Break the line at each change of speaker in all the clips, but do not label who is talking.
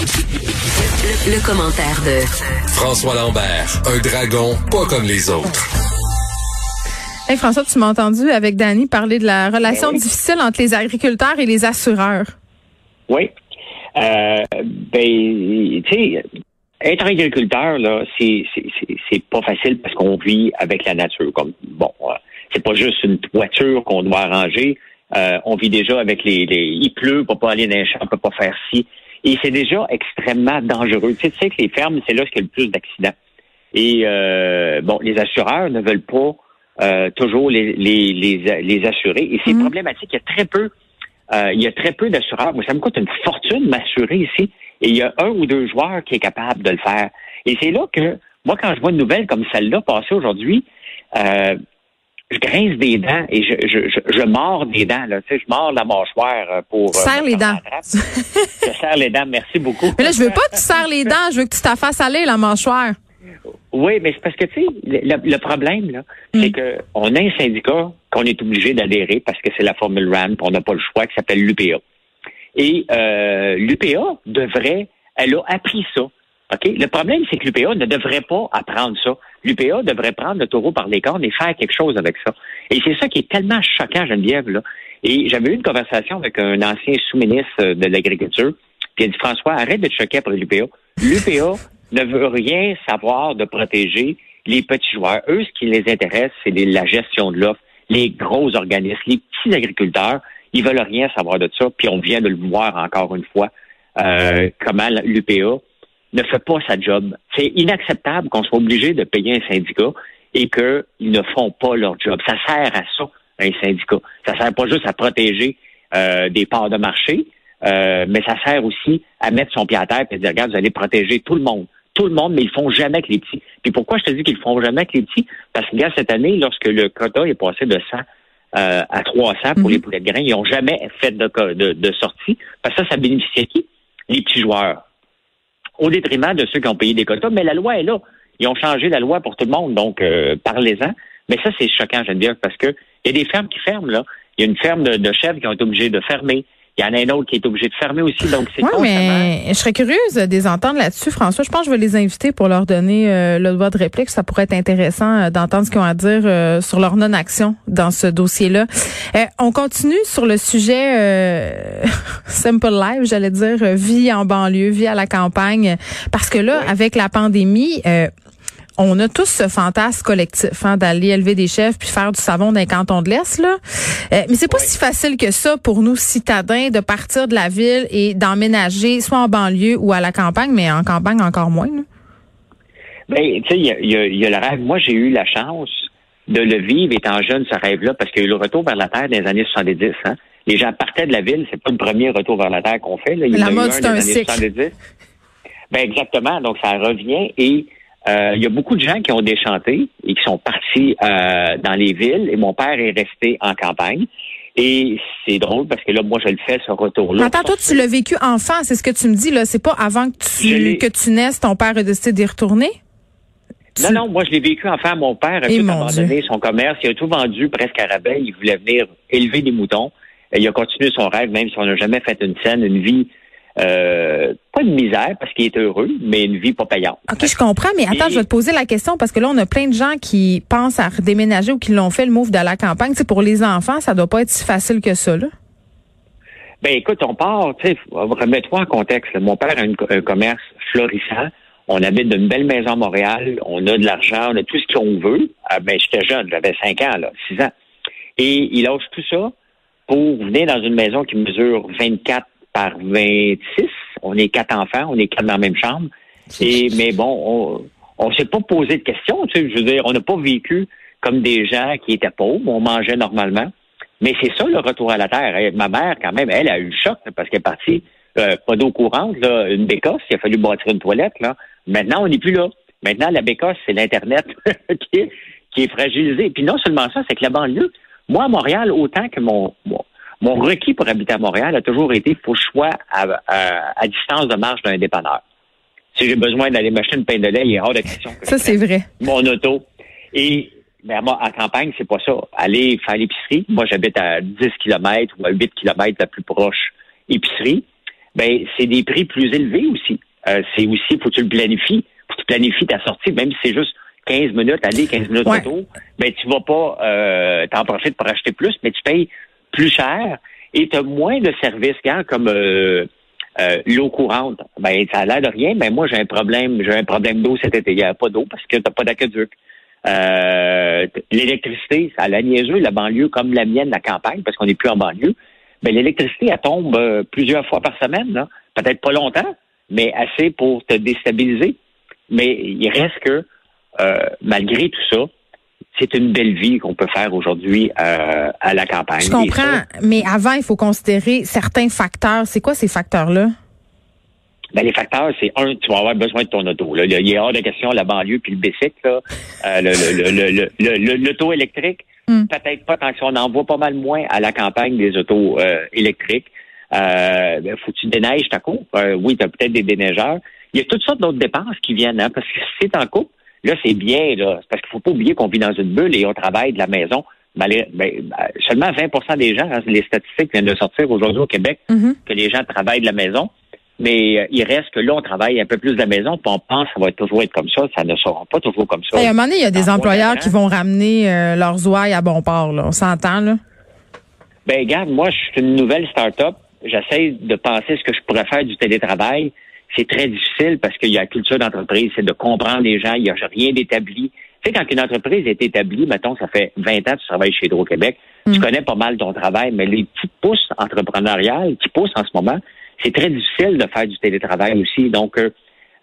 Le, commentaire de
François Lambert, un dragon pas comme les autres.
Hey François, tu m'as entendu avec Danny parler de la relation difficile entre les agriculteurs et les assureurs.
Oui. Euh, ben, tu sais, être agriculteur, là, c'est, c'est, pas facile parce qu'on vit avec la nature. Comme bon, euh, c'est pas juste une toiture qu'on doit arranger. Euh, on vit déjà avec les, les, il pleut, on peut pas aller dans les champs, on peut pas faire ci. Et c'est déjà extrêmement dangereux. Tu sais, que les fermes, c'est là qu'il y a le plus d'accidents. Et euh, bon, les assureurs ne veulent pas euh, toujours les, les, les, les, assurer. Et c'est mm-hmm. problématique. Il y a très peu, euh, il y a très peu d'assureurs. Moi, ça me coûte une fortune m'assurer ici. Et il y a un ou deux joueurs qui est capable de le faire. Et c'est là que, moi, quand je vois une nouvelle comme celle-là passer aujourd'hui, euh, je grince des dents et je, je, je, mords des dents. Là. Tu sais, je mords la mâchoire euh, pour.
Tu serres les dents.
je serre les dents, merci beaucoup.
Mais là, je veux pas que tu serres les dents, je veux que tu t'affaces aller la mâchoire.
Oui, mais c'est parce que, tu sais, le, problème, là, c'est mm. que on a un syndicat qu'on est obligé d'adhérer parce que c'est la formule RAN, on n'a pas le choix, qui s'appelle l'UPA. Et euh, l'UPA devrait, elle a appris ça. OK? Le problème, c'est que l'UPA ne devrait pas apprendre ça. L'UPA devrait prendre le taureau par les cornes et faire quelque chose avec ça. Et c'est ça qui est tellement choquant, Geneviève, là. Et j'avais eu une conversation avec un ancien sous-ministre de l'Agriculture, qui a dit, François, arrête de te choquer pour l'UPA. L'UPA ne veut rien savoir de protéger les petits joueurs. Eux, ce qui les intéresse, c'est la gestion de l'offre, les gros organismes, les petits agriculteurs. Ils veulent rien savoir de ça. Puis on vient de le voir encore une fois, euh, comment l'UPA ne fait pas sa job. C'est inacceptable qu'on soit obligé de payer un syndicat et qu'ils ne font pas leur job. Ça sert à ça, un syndicat. Ça sert pas juste à protéger euh, des parts de marché, euh, mais ça sert aussi à mettre son pied à terre et dire, regarde, vous allez protéger tout le monde. Tout le monde, mais ils font jamais que les petits. Puis pourquoi je te dis qu'ils font jamais que les petits? Parce que, regarde, cette année, lorsque le quota est passé de 100 euh, à 300 pour mhm. les poulets de grains, ils n'ont jamais fait de, de, de sortie. Parce que ça, ça bénéficiait qui? Les petits joueurs au détriment de ceux qui ont payé des quotas. Mais la loi est là. Ils ont changé la loi pour tout le monde, donc euh, parlez-en. Mais ça, c'est choquant, dire, parce que il y a des fermes qui ferment, là. Il y a une ferme de, de chèvres qui ont été obligées de fermer. Il y en a un autre qui est obligé de fermer aussi. Donc, c'est
Oui, mais je serais curieuse de les entendre là-dessus, François. Je pense que je vais les inviter pour leur donner euh, le droit de réplique. Ça pourrait être intéressant euh, d'entendre ce qu'ils ont à dire euh, sur leur non-action dans ce dossier-là. on continue sur le sujet Simple Life, j'allais dire, vie en banlieue, vie à la campagne. Parce que là, avec la pandémie, on a tous ce fantasme collectif hein, d'aller élever des chefs puis faire du savon d'un canton de l'Est. Là. Euh, mais c'est pas si facile que ça pour nous citadins de partir de la ville et d'emménager soit en banlieue ou à la campagne, mais en campagne encore moins.
Ben, tu sais, il y a, le rêve. Moi, j'ai eu la chance de le vivre étant jeune, ce rêve-là, parce qu'il y a eu le retour vers la Terre dans les années 70. Hein. Les gens partaient de la ville, c'est pas le premier retour vers la Terre qu'on fait. Là. Il
la mode, c'est un cycle.
Ben, exactement. Donc, ça revient et euh, il y a beaucoup de gens qui ont déchanté et qui sont partis euh, dans les villes et mon père est resté en campagne. Et c'est drôle parce que là, moi, je le fais, ce retour-là.
Attends, toi, tu l'as vécu enfant, c'est ce que tu me dis, là. C'est pas avant que tu, que tu naisses, ton père a décidé d'y retourner?
Non, non, moi, je l'ai vécu enfant. Mon père a tout abandonné son commerce. Il a tout vendu presque à rabais. Il voulait venir élever des moutons. Et il a continué son rêve, même si on n'a jamais fait une scène, une vie euh, pas de misère parce qu'il est heureux, mais une vie pas payante.
OK, je comprends, mais attends, je vais te poser la question parce que là, on a plein de gens qui pensent à redéménager ou qui l'ont fait le move de la campagne. C'est pour les enfants, ça doit pas être si facile que ça, là.
Ben écoute, on part, tu sais, remets-toi en contexte. Mon père a un commerce florissant. On habite d'une belle maison à Montréal. On a de l'argent, on a tout ce qu'on veut. Ah, ben, j'étais jeune, j'avais 5 ans, là, 6 ans. Et il lâche tout ça pour venir dans une maison qui mesure 24 par 26. On est quatre enfants, on est quatre dans la même chambre. Et, mais bon, on ne s'est pas posé de questions. Tu sais, je veux dire, on n'a pas vécu comme des gens qui étaient pauvres. On mangeait normalement. Mais c'est ça, le retour à la terre. ma mère, quand même, elle a eu le choc parce qu'elle est partie, euh, pas d'eau courante, là, une bécosse. Il a fallu bâtir une toilette. Là. Maintenant, on n'est plus là. Maintenant, la bécosse, c'est l'Internet qui, est, qui est fragilisé. Puis non seulement ça, c'est que la banlieue, moi, à Montréal, autant que mon, mon requis pour habiter à Montréal a toujours été faut choix à, à, distance de marche d'un dépanneur. Si j'ai besoin d'aller m'acheter une pain de lait, il est hors de question.
ça, c'est vrai.
Mon auto. Et ben, moi, en campagne, c'est pas ça. Aller faire l'épicerie. Moi, j'habite à 10 km ou à 8 km la plus proche épicerie. ben c'est des prix plus élevés aussi. Euh, c'est aussi, faut que tu le planifies. Faut que tu planifies ta sortie, même si c'est juste 15 minutes aller, 15 minutes
Ouais.
retour, ben tu vas pas euh, t'en profites pour acheter plus, mais tu payes plus cher et tu as moins de services comme euh, euh, l'eau courante. Ben ça a l'air de rien, mais moi j'ai un problème, j'ai un problème d'eau cet été. Il n'y a pas d'eau parce que t'as pas d'aqueduc. Euh, l'électricité, ça a la niaiseux, la banlieue comme la mienne, la campagne, parce qu'on n'est plus en banlieue. Ben l'électricité, elle tombe euh, plusieurs fois par semaine, peut-être pas longtemps, mais assez pour te déstabiliser. Mais il reste que euh, malgré tout ça, c'est une belle vie qu'on peut faire aujourd'hui euh, à la campagne.
Je comprends, mais avant, il faut considérer certains facteurs. C'est quoi ces facteurs-là?
ben, les facteurs, c'est un, tu vas avoir besoin de ton auto. Là. Il y a hors de question la banlieue puis le bicycle, là, euh, le, le, le, le, le, le- l'auto électrique.
Hmm.
Peut-être pas tant que ça. On en voit pas mal moins à la campagne des autos euh, électriques. Euh, ben, faut que tu déneiges ta coupe. Euh, oui, tu as peut-être des déneigeurs. Il y a toutes sortes d'autres dépenses qui viennent, hein, parce que si c'est en coupe, là, c'est bien, là. C'est parce qu'il faut pas oublier qu'on vit dans une bulle et on travaille de la maison. Ben, ben, seulement 20% des gens, hein, les statistiques viennent de sortir aujourd'hui au Québec,
Mhm.
que les gens travaillent de la maison. Mais euh, il reste que là, on travaille un peu plus de la maison, puis on pense que ça va toujours être comme ça. Ça ne sera pas toujours comme ça.
Hey, à un moment donné, il y a des
Dans
employeurs qui vont ramener euh, leurs ouailles à bon port. Là. On s'entend, là?
Ben, regarde, moi, je suis une nouvelle start-up. J'essaie de penser ce que je pourrais faire du télétravail. C'est très difficile parce qu'il y a la culture d'entreprise, c'est de comprendre les gens. Il n'y a rien d'établi. Tu sais, quand une entreprise est établie, mettons, ça fait 20 ans que tu travailles chez Hydro-Québec, tu
Mm.
connais pas mal ton travail, mais les petites pousses entrepreneuriales qui poussent en ce moment, c'est très difficile de faire du télétravail aussi. Donc, euh,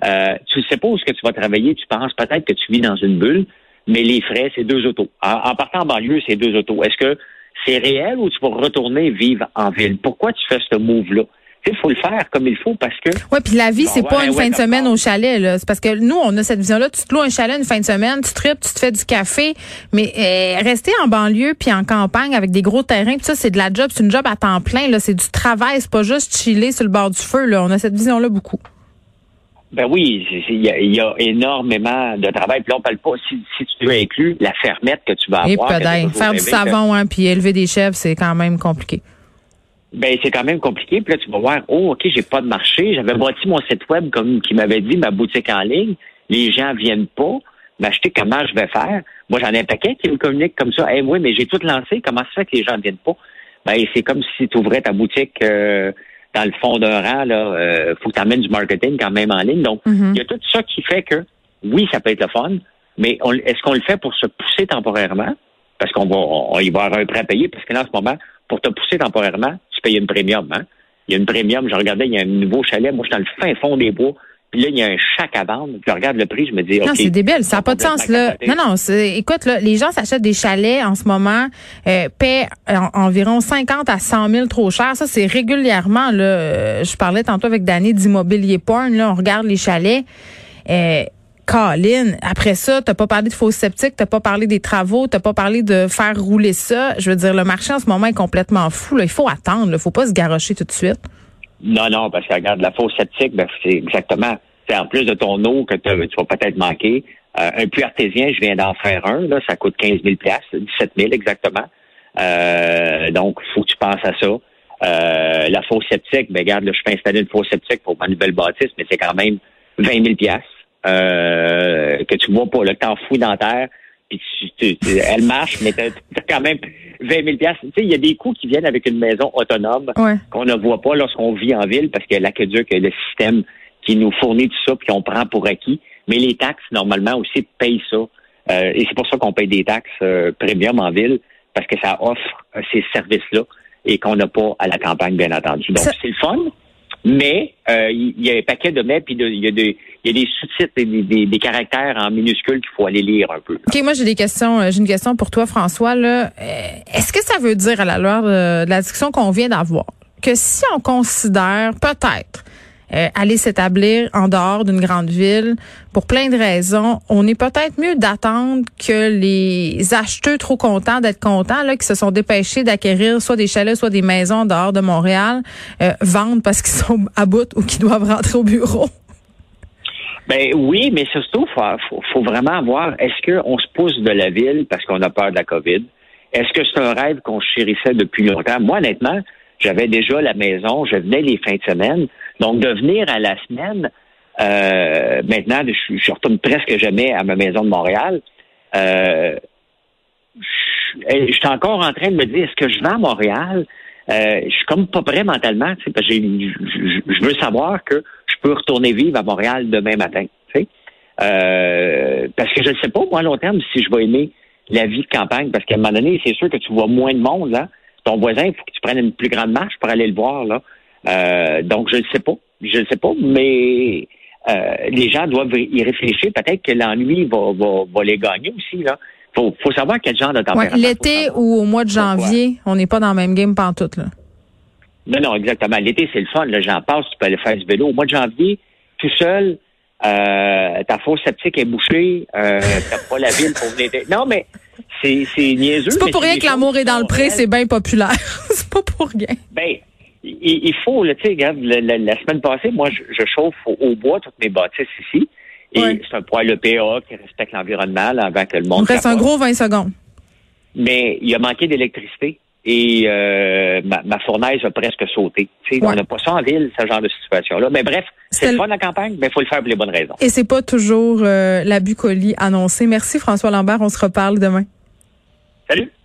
euh, tu sais pas où est-ce que tu vas travailler. Tu penses peut-être que tu vis dans une bulle, mais les frais, c'est deux autos. En, en partant en banlieue, c'est deux autos. Est-ce que c'est réel ou tu vas retourner vivre en ville? Pourquoi tu fais ce move-là? Il faut le faire comme il faut parce que
Oui, puis la vie, c'est pas une fin de semaine au chalet. là. C'est parce que nous, on a cette vision-là. Tu te loues un chalet une fin de semaine, tu tripes, tu te fais du café. Mais euh, rester en banlieue puis en campagne avec des gros terrains, puis ça, c'est de la job. C'est une job à temps plein. là. C'est du travail. C'est pas juste chiller sur le bord du feu. Là. On a cette vision-là beaucoup.
Ben oui, il y, a- il y a énormément de travail. Puis là, on parle pas, si, si tu veux inclure la fermette que tu vas
Et
avoir. t'as
peut-être. Faire du savon, hein, puis élever des chèvres, c'est quand même compliqué.
Ben, c'est quand même compliqué. Puis là, tu vas voir, oh, OK, j'ai pas de marché. J'avais bâti mon site web comme qui m'avait dit, ma boutique en ligne. Les gens viennent pas m'acheter. Comment je vais faire? Moi, j'en ai un paquet qui me communique comme ça. Eh oui, mais j'ai tout lancé. Comment ça fait que les gens viennent pas? Ben, c'est comme si tu ouvrais ta boutique euh, dans le fond d'un rang. Là, euh, faut que tu amènes du marketing quand même en ligne. Donc,
Mhm.
il y a tout ça qui fait que, oui, ça peut être le fun, mais est-ce qu'on le fait pour se pousser temporairement? Parce qu'on va, on, il va y avoir un prêt à payer, parce que là, en ce moment, pour te pousser temporairement, tu payes une premium, hein? Il y a une premium, je regardais, il y a un nouveau chalet, moi, je suis dans le fin fond des bois, puis là, il y a un chac à vendre, je regarde le prix, je me dis, OK.
Non, c'est débile. Ça n'a pas de sens, là. Non, non, écoute, là, les gens s'achètent des chalets en ce moment, euh, paient en- environ 50 à 100 000 trop cher. Ça, c'est régulièrement, là. euh, je parlais tantôt avec Danny d'immobilier porn, là. On regarde les chalets. Euh, Colin, après ça, t'as pas parlé de faux sceptiques, t'as pas parlé des travaux, t'as pas parlé de faire rouler ça. Je veux dire, le marché en ce moment est complètement fou. Là. Il faut attendre, il faut pas se garocher tout de suite.
Non, non, parce que regarde, la fosse septique, ben, c'est exactement, c'est en plus de ton eau que tu vas peut-être manquer. Euh, un puits artésien, je viens d'en faire un, là, ça coûte 15 000 17 000 exactement. Euh, donc, faut que tu penses à ça. Euh, la fosse septique, ben, regarde, là, je peux installer une fosse septique pour ma nouvelle bâtisse, mais c'est quand même 20 000 euh, que tu vois pas, là, que t'en fous dans terre, puis tu, tu- tu- elle marche, mais t'as quand même 20 000 Tu sais, il y a des coûts qui viennent avec une maison autonome
Ouais.
qu'on ne voit pas lorsqu'on vit en ville parce que l'aqueduc, le système qui nous fournit tout ça puis qu'on prend pour acquis. Mais les taxes, normalement, aussi payent ça. Euh, et c'est pour ça qu'on paye des taxes euh, premium en ville parce que ça offre euh, ces services-là et qu'on n'a pas à la campagne, bien entendu. Donc,
Ça-
c'est le fun. Mais euh, il y, a un paquet de mets puis il y a des y a des sous-titres et des, des- des caractères en minuscules qu'il faut aller lire un peu.
OK, moi j'ai des questions. euh, J'ai une question pour toi, François. Là, Euh, est-ce que ça veut dire à la lueur de la discussion qu'on vient d'avoir que si on considère peut-être euh, aller s'établir en dehors d'une grande ville pour plein de raisons, on est peut-être mieux d'attendre que les acheteurs trop contents d'être contents, là, qui se sont dépêchés d'acquérir soit des chalets, soit des maisons en dehors de Montréal, euh, vendent parce qu'ils sont à bout ou qu'ils doivent rentrer au bureau.
Ben oui, mais surtout, faut, faut, faut vraiment voir, est-ce qu'on se pousse de la ville parce qu'on a peur de la COVID? Est-ce que c'est un rêve qu'on chérissait depuis longtemps? Moi, honnêtement, J'avais déjà la maison, je venais les fins de semaine. Donc, de venir à la semaine, euh, maintenant, je, retourne presque jamais à ma maison de Montréal. Euh, je, suis encore en train de me dire, est-ce que je vais à Montréal? Euh, je suis comme pas prêt mentalement, tu sais, parce que je, je, veux savoir que je peux retourner vivre à Montréal demain matin. Tu sais. Euh, parce que je ne sais pas, moi, à long terme, si je vais aimer la vie de campagne, parce qu'à un moment donné, c'est sûr que tu vois moins de monde, là. Ton voisin, il faut que tu prennes une plus grande marche pour aller le voir, là. Euh, donc, je ne sais pas. Je ne sais pas, mais euh, les gens doivent y réfléchir. Peut-être que l'ennui va, va, va, les gagner aussi, là. Faut, faut savoir quel genre de température.
Ouais, L'été ou au mois de janvier, on n'est pas dans le même game pantoute, là.
Non, non, exactement. L'été, c'est le fun. Là, j'en passe, tu peux aller faire du vélo. Au mois de janvier, tout seul, euh, ta fosse septique est bouchée, euh, t'as pas la ville pour venir. Non, mais c'est, niaiseux.
C'est pas pour rien que l'amour est dans le pré, c'est bien populaire. c'est pas pour rien.
Ben, il, il faut, tu sais, regarde, la, la, semaine passée, moi, je, je chauffe au, bois toutes mes bâtisses ici. Et c'est un poêle EPA qui respecte l'environnement avant que le monde.
Il reste un gros 20 secondes.
Mais il a manqué d'électricité et euh, ma, ma, fournaise a presque sauté. On n'a pas ça en ville, ce genre de situation-là. Mais bref, c'est le fun la campagne, mais il faut le faire pour les bonnes raisons.
Et c'est pas toujours euh, la bucolie annoncée. Merci François Lambert, on se reparle demain.
Salut.